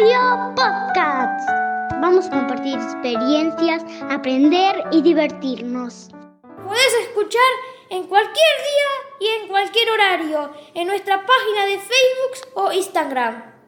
Radio Podcast. Vamos a compartir experiencias, aprender y divertirnos. Puedes escuchar en cualquier día y en cualquier horario en nuestra página de Facebook o Instagram.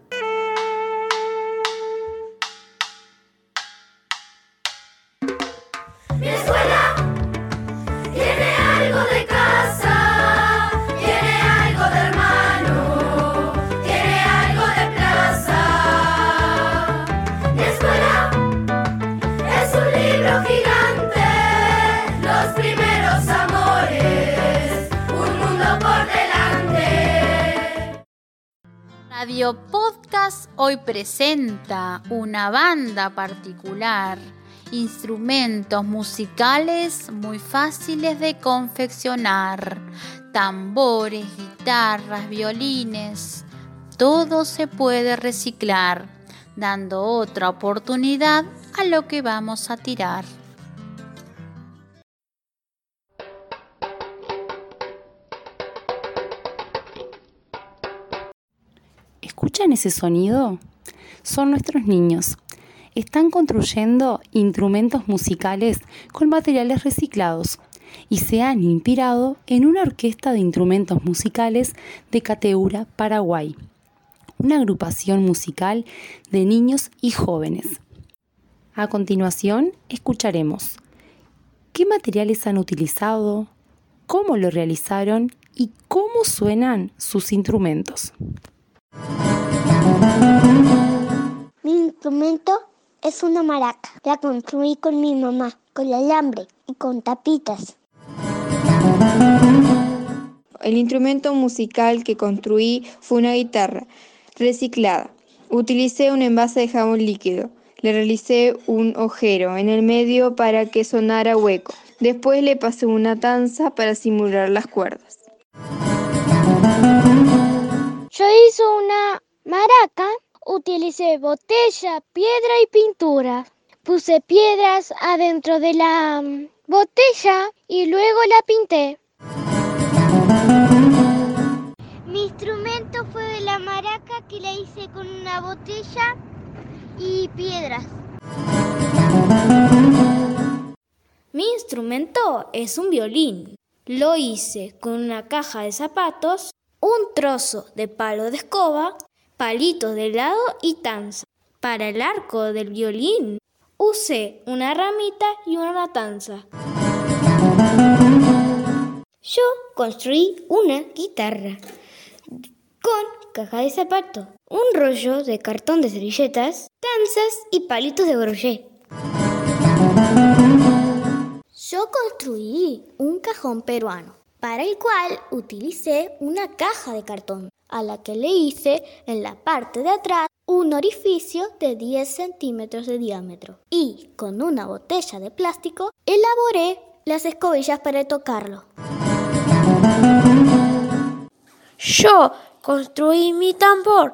Radio Podcast hoy presenta una banda particular, instrumentos musicales muy fáciles de confeccionar, tambores, guitarras, violines, todo se puede reciclar, dando otra oportunidad a lo que vamos a tirar. ¿Escuchan ese sonido? Son nuestros niños. Están construyendo instrumentos musicales con materiales reciclados y se han inspirado en una orquesta de instrumentos musicales de Cateura, Paraguay, una agrupación musical de niños y jóvenes. A continuación, escucharemos qué materiales han utilizado, cómo lo realizaron y cómo suenan sus instrumentos. Mi instrumento es una maraca. La construí con mi mamá, con alambre y con tapitas. El instrumento musical que construí fue una guitarra reciclada. Utilicé un envase de jabón líquido. Le realicé un ojero en el medio para que sonara hueco. Después le pasé una tanza para simular las cuerdas. Yo hice una maraca. Utilicé botella, piedra y pintura. Puse piedras adentro de la mm, botella y luego la pinté. Mi instrumento fue de la maraca que la hice con una botella y piedras. Mi instrumento es un violín. Lo hice con una caja de zapatos, un trozo de palo de escoba, palitos de helado y tanza. Para el arco del violín usé una ramita y una tanza. Yo construí una guitarra con caja de zapato, un rollo de cartón de servilletas, tanzas y palitos de brochet. Yo construí un cajón peruano, para el cual utilicé una caja de cartón, a la que le hice en la parte de atrás un orificio de 10 centímetros de diámetro. Y con una botella de plástico elaboré las escobillas para tocarlo. Yo construí mi tambor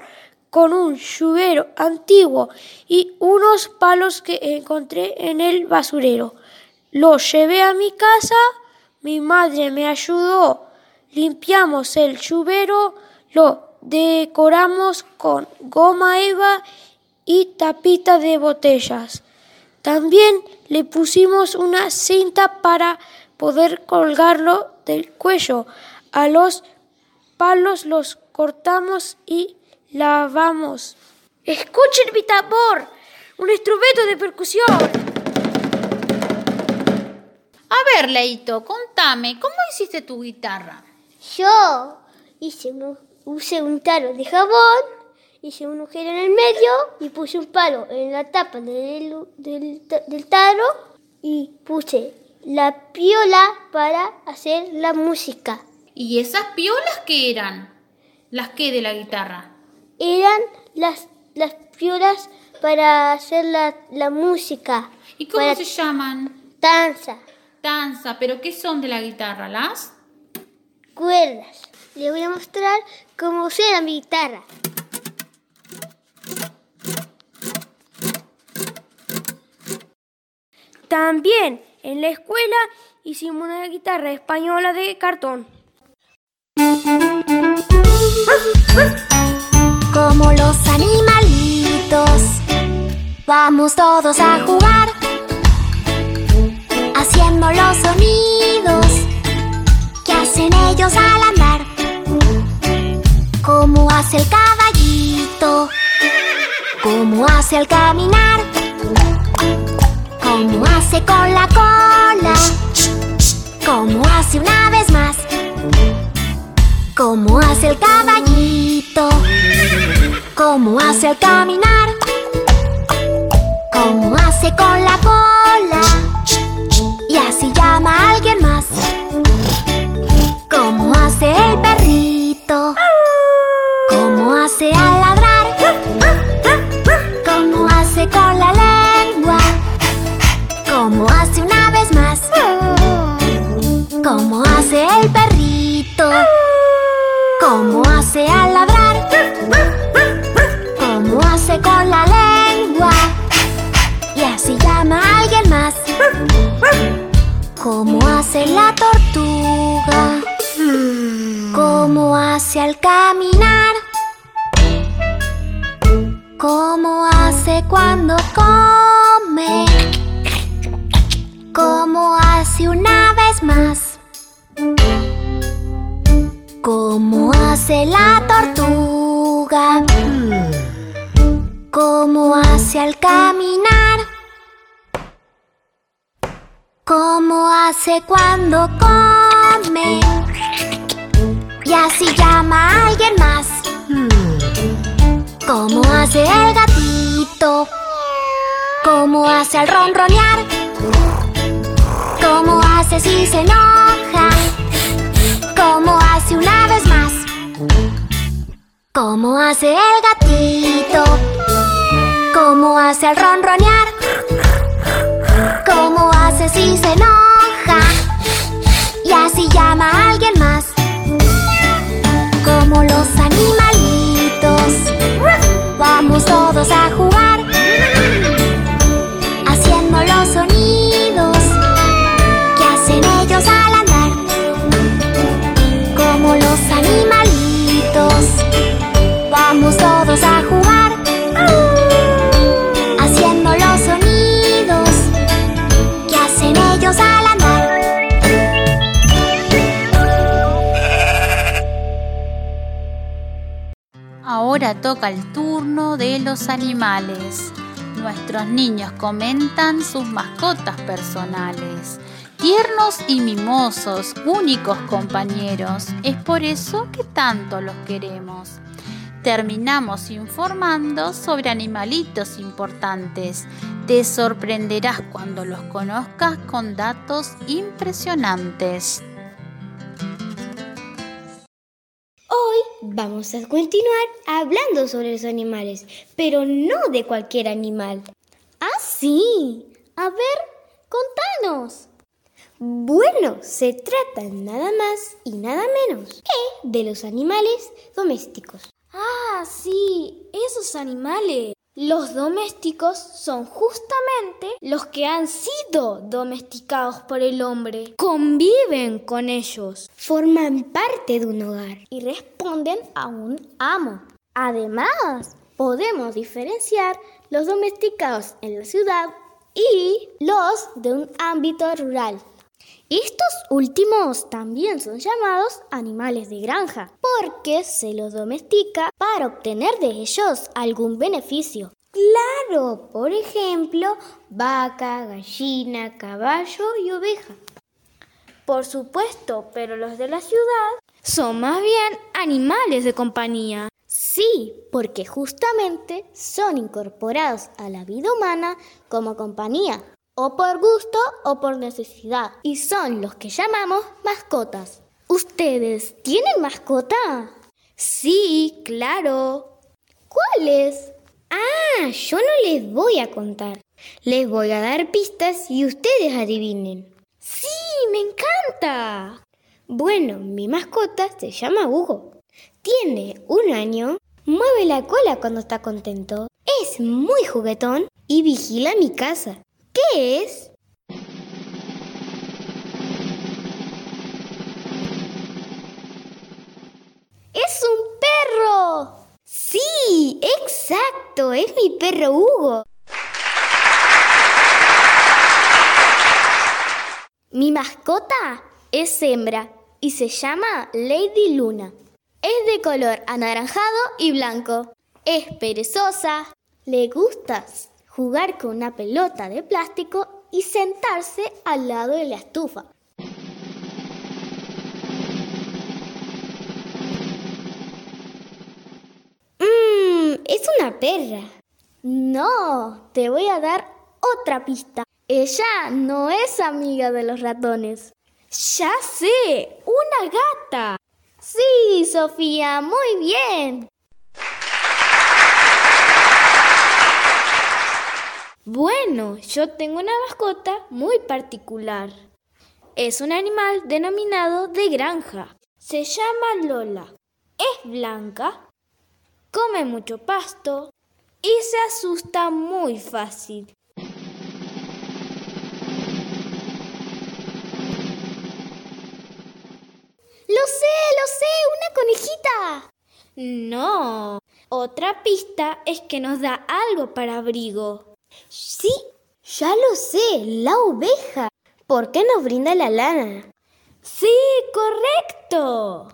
con un lluvero antiguo y unos palos que encontré en el basurero. Lo llevé a mi casa, mi madre me ayudó, limpiamos el lluvero, lo decoramos con goma eva y tapita de botellas. También le pusimos una cinta para poder colgarlo del cuello. A los palos los cortamos y lavamos. Escuchen mi tambor, un instrumento de percusión. A ver, Leito, contame, ¿cómo hiciste tu guitarra? Yo hice un- usé un taro de jabón, hice un agujero en el medio y puse un palo en la tapa del, del, ta- del taro y puse la piola para hacer la música. ¿Y esas piolas qué eran? ¿Las que de la guitarra? Eran las, las piolas para hacer la, la música. ¿Y cómo para se llaman? Danza, Danza, pero ¿qué son de la guitarra? ¿Las? cuerdas. Les voy a mostrar cómo suena mi guitarra. También en la escuela hicimos una guitarra española de cartón. Como los animalitos. Vamos todos a jugar, haciendo los sonidos que hacen ellos al andar. Como hace el caballito, como hace al caminar, como hace con la cola, como hace una vez más, como hace el caballito, como hace al caminar, como hace con la cola, y así llama a alguien más, como hace el perrito, ¿Cómo hace cuando come? Y así llama a alguien más. ¿Cómo hace el gatito? ¿Cómo hace al ronronear? ¿Cómo hace si se enoja? ¿Cómo hace una vez más? ¿Cómo hace el gatito? ¿Cómo hace al ronronear? ¿Cómo hace si se enoja? Y así llama a alguien más. Como los animalitos. Toca el turno de los animales. Nuestros niños comentan sus mascotas personales. Tiernos y mimosos, únicos compañeros. Es por eso que tanto los queremos. Terminamos informando sobre animalitos importantes. Te sorprenderás cuando los conozcas con datos impresionantes. Vamos a continuar hablando sobre los animales, pero no de cualquier animal. Ah, sí. A ver, contanos. Bueno, se trata nada más y nada menos que de los animales domésticos. Ah, sí, esos animales. Los domésticos son justamente los que han sido domesticados por el hombre. Conviven con ellos. Forman parte de un hogar y responden a un amo. Además, podemos diferenciar los domesticados en la ciudad y los de un ámbito rural. Estos últimos también son llamados animales de granja, porque se los domestica para obtener de ellos algún beneficio. Claro, por ejemplo, vaca, gallina, caballo y oveja. Por supuesto, pero los de la ciudad son más bien animales de compañía. Sí, porque justamente son incorporados a la vida humana como compañía, o por gusto o por necesidad, y son los que llamamos mascotas. ¿Ustedes tienen mascota? Sí, claro. ¿Cuáles? Ah, yo no les voy a contar. Les voy a dar pistas y ustedes adivinen. Sí, me encanta. Bueno, mi mascota se llama Hugo. Tiene un año, mueve la cola cuando está contento, es muy juguetón y vigila mi casa. ¿Qué es? ¡Es un perro! Sí, exacto. Es mi perro Hugo. Mi mascota es hembra y se llama Lady Luna. Es de color anaranjado y blanco. Es perezosa. Le gusta jugar con una pelota de plástico y sentarse al lado de la estufa. Mmm, es una perra. No, te voy a dar otra pista. Ella no es amiga de los ratones. Ya sé, una gata. Sí, Sofía, muy bien. Bueno, yo tengo una mascota muy particular. Es un animal denominado de granja. Se llama Lola. Es blanca, come mucho pasto y se asusta muy fácil. Lo sé, lo sé, una conejita. No. Otra pista es que nos da algo para abrigo. Sí, ya lo sé, la oveja. ¿Por qué nos brinda la lana? Sí, correcto.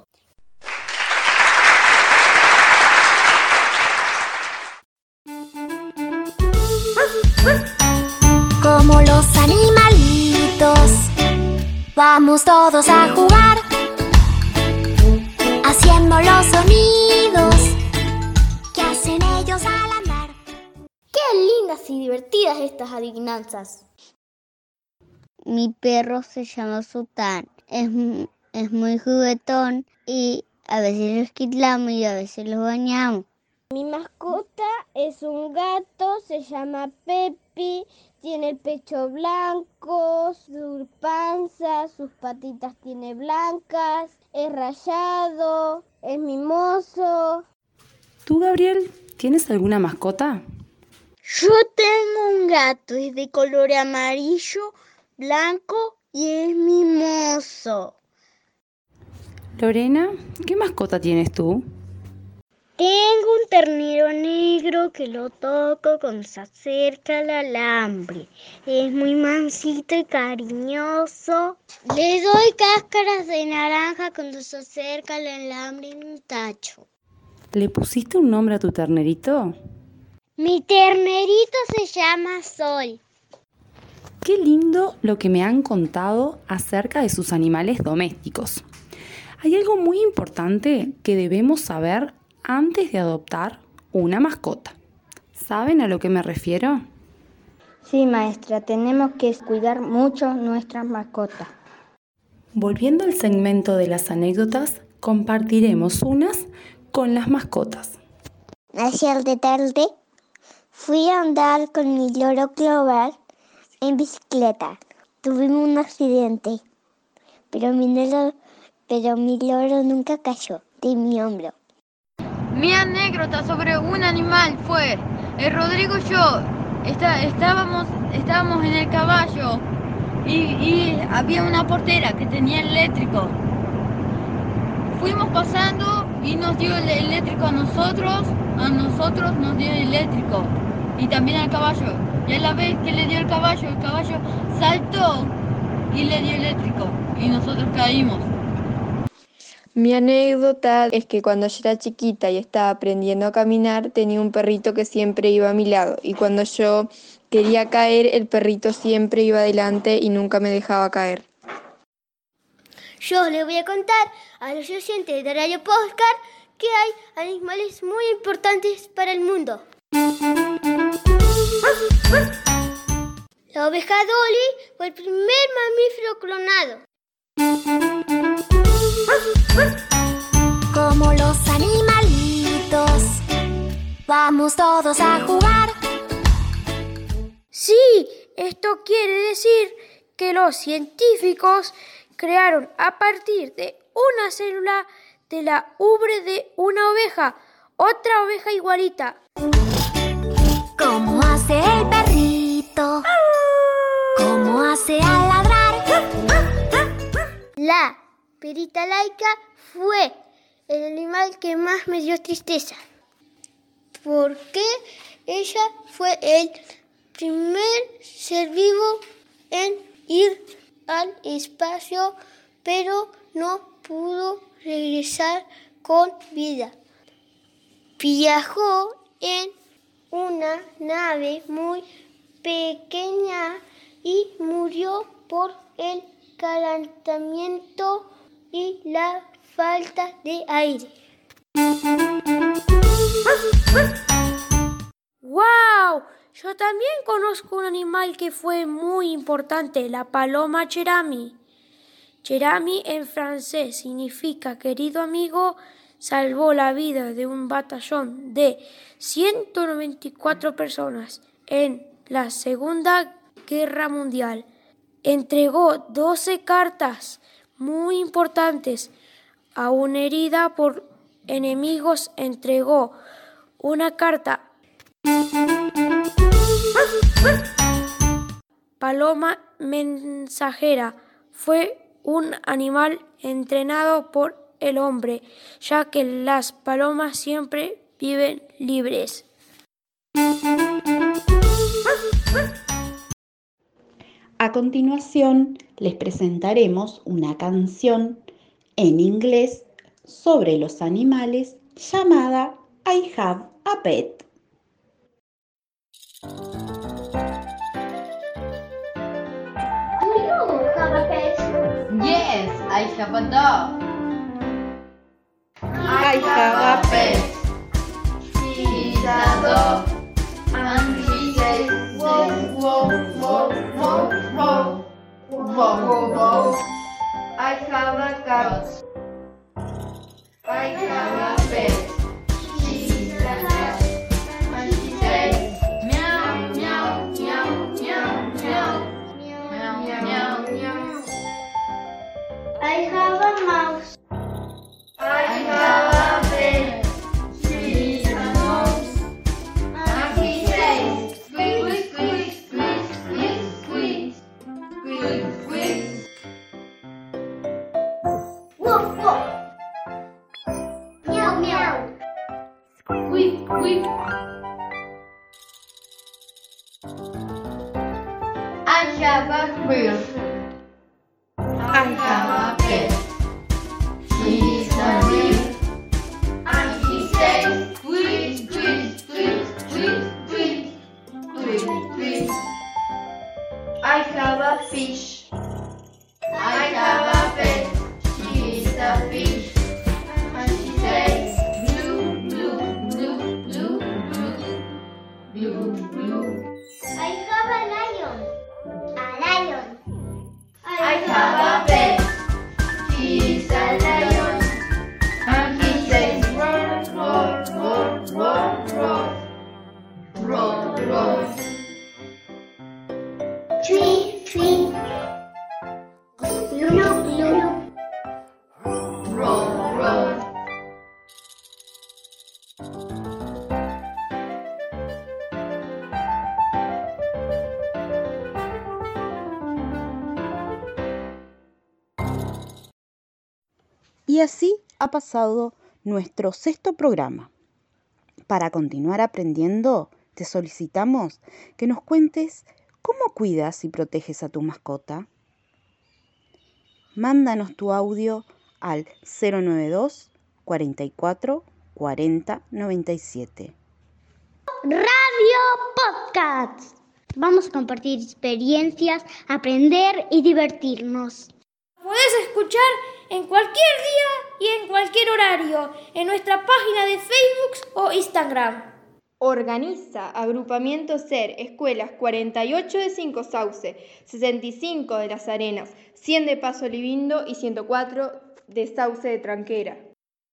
Como los animalitos, vamos todos a jugar, haciendo los sonidos y divertidas estas adivinanzas. Mi perro se llama Sultán. Es, es muy juguetón y a veces lo esquitlamos y a veces lo bañamos. Mi mascota es un gato, se llama Pepi, tiene el pecho blanco, su panza, sus patitas tiene blancas, es rayado, es mimoso. ¿Tú, Gabriel, tienes alguna mascota? Yo tengo un gato, es de color amarillo, blanco y es mimoso. Lorena, ¿qué mascota tienes tú? Tengo un ternero negro que lo toco cuando se acerca al alambre. Es muy mansito y cariñoso. Le doy cáscaras de naranja cuando se acerca al alambre en un tacho. ¿Le pusiste un nombre a tu ternerito? Mi ternerito se llama Sol. Qué lindo lo que me han contado acerca de sus animales domésticos. Hay algo muy importante que debemos saber antes de adoptar una mascota. ¿Saben a lo que me refiero? Sí, maestra, tenemos que cuidar mucho nuestras mascotas. Volviendo al segmento de las anécdotas, compartiremos unas con las mascotas. Ayer de tarde fui a andar con mi loro Clover en bicicleta. Tuvimos un accidente, pero mi loro, pero mi loro nunca cayó de mi hombro. Mi anécdota sobre un animal fue, el Rodrigo y yo está- estábamos, estábamos en el caballo y, había una portera que tenía eléctrico. Fuimos pasando y nos dio el eléctrico a nosotros, a nosotros nos dio el eléctrico y también al caballo. Y a la vez que le dio el caballo, el caballo saltó y le dio eléctrico y nosotros caímos. Mi anécdota es que cuando yo era chiquita y estaba aprendiendo a caminar, tenía un perrito que siempre iba a mi lado. Y cuando yo quería caer, el perrito siempre iba adelante y nunca me dejaba caer. Yo les voy a contar a los oyentes de Radio Postcard que hay animales muy importantes para el mundo. La oveja Dolly fue el primer mamífero clonado. Como los animalitos, vamos todos a jugar. Sí, esto quiere decir que los científicos crearon a partir de una célula de la ubre de una oveja otra oveja igualita. Como hace el perrito, como hace al ladrar. La perita laica fue el animal que más me dio tristeza. ¿Por qué? Ella fue el primer ser vivo en ir al espacio, pero no pudo regresar con vida. Viajó en una nave muy pequeña y murió por el calentamiento y la falta de aire. ¡Wow! Yo también conozco un animal que fue muy importante, la paloma cherami. Cherami en francés significa querido amigo, salvó la vida de un batallón de 194 personas en la Segunda Guerra Mundial. Entregó 12 cartas muy importantes a una herida por enemigos. Entregó una carta Paloma mensajera fue un animal entrenado por el hombre, ya que las palomas siempre viven libres. A continuación les presentaremos una canción en inglés sobre los animales llamada I Have a Pet. Yes, I have a dog. I have a pet. He's a dog. And he says, whoa, whoa, whoa, whoa, whoa, whoa, whoa. I have a cat. I have a pet. Pasado nuestro sexto programa. Para continuar aprendiendo, te solicitamos que nos cuentes cómo cuidas y proteges a tu mascota. Mándanos tu audio al 092 44 40 97. Radio Podcast. Vamos a compartir experiencias, aprender y divertirnos. Podés escuchar en cualquier día y en cualquier horario en nuestra página de Facebook o Instagram. Organiza Agrupamiento SER Escuelas 48 de Cinco Sauce, 65 de Las Arenas, 100 de Paso Libindo y 104 de Sauce de Tranquera.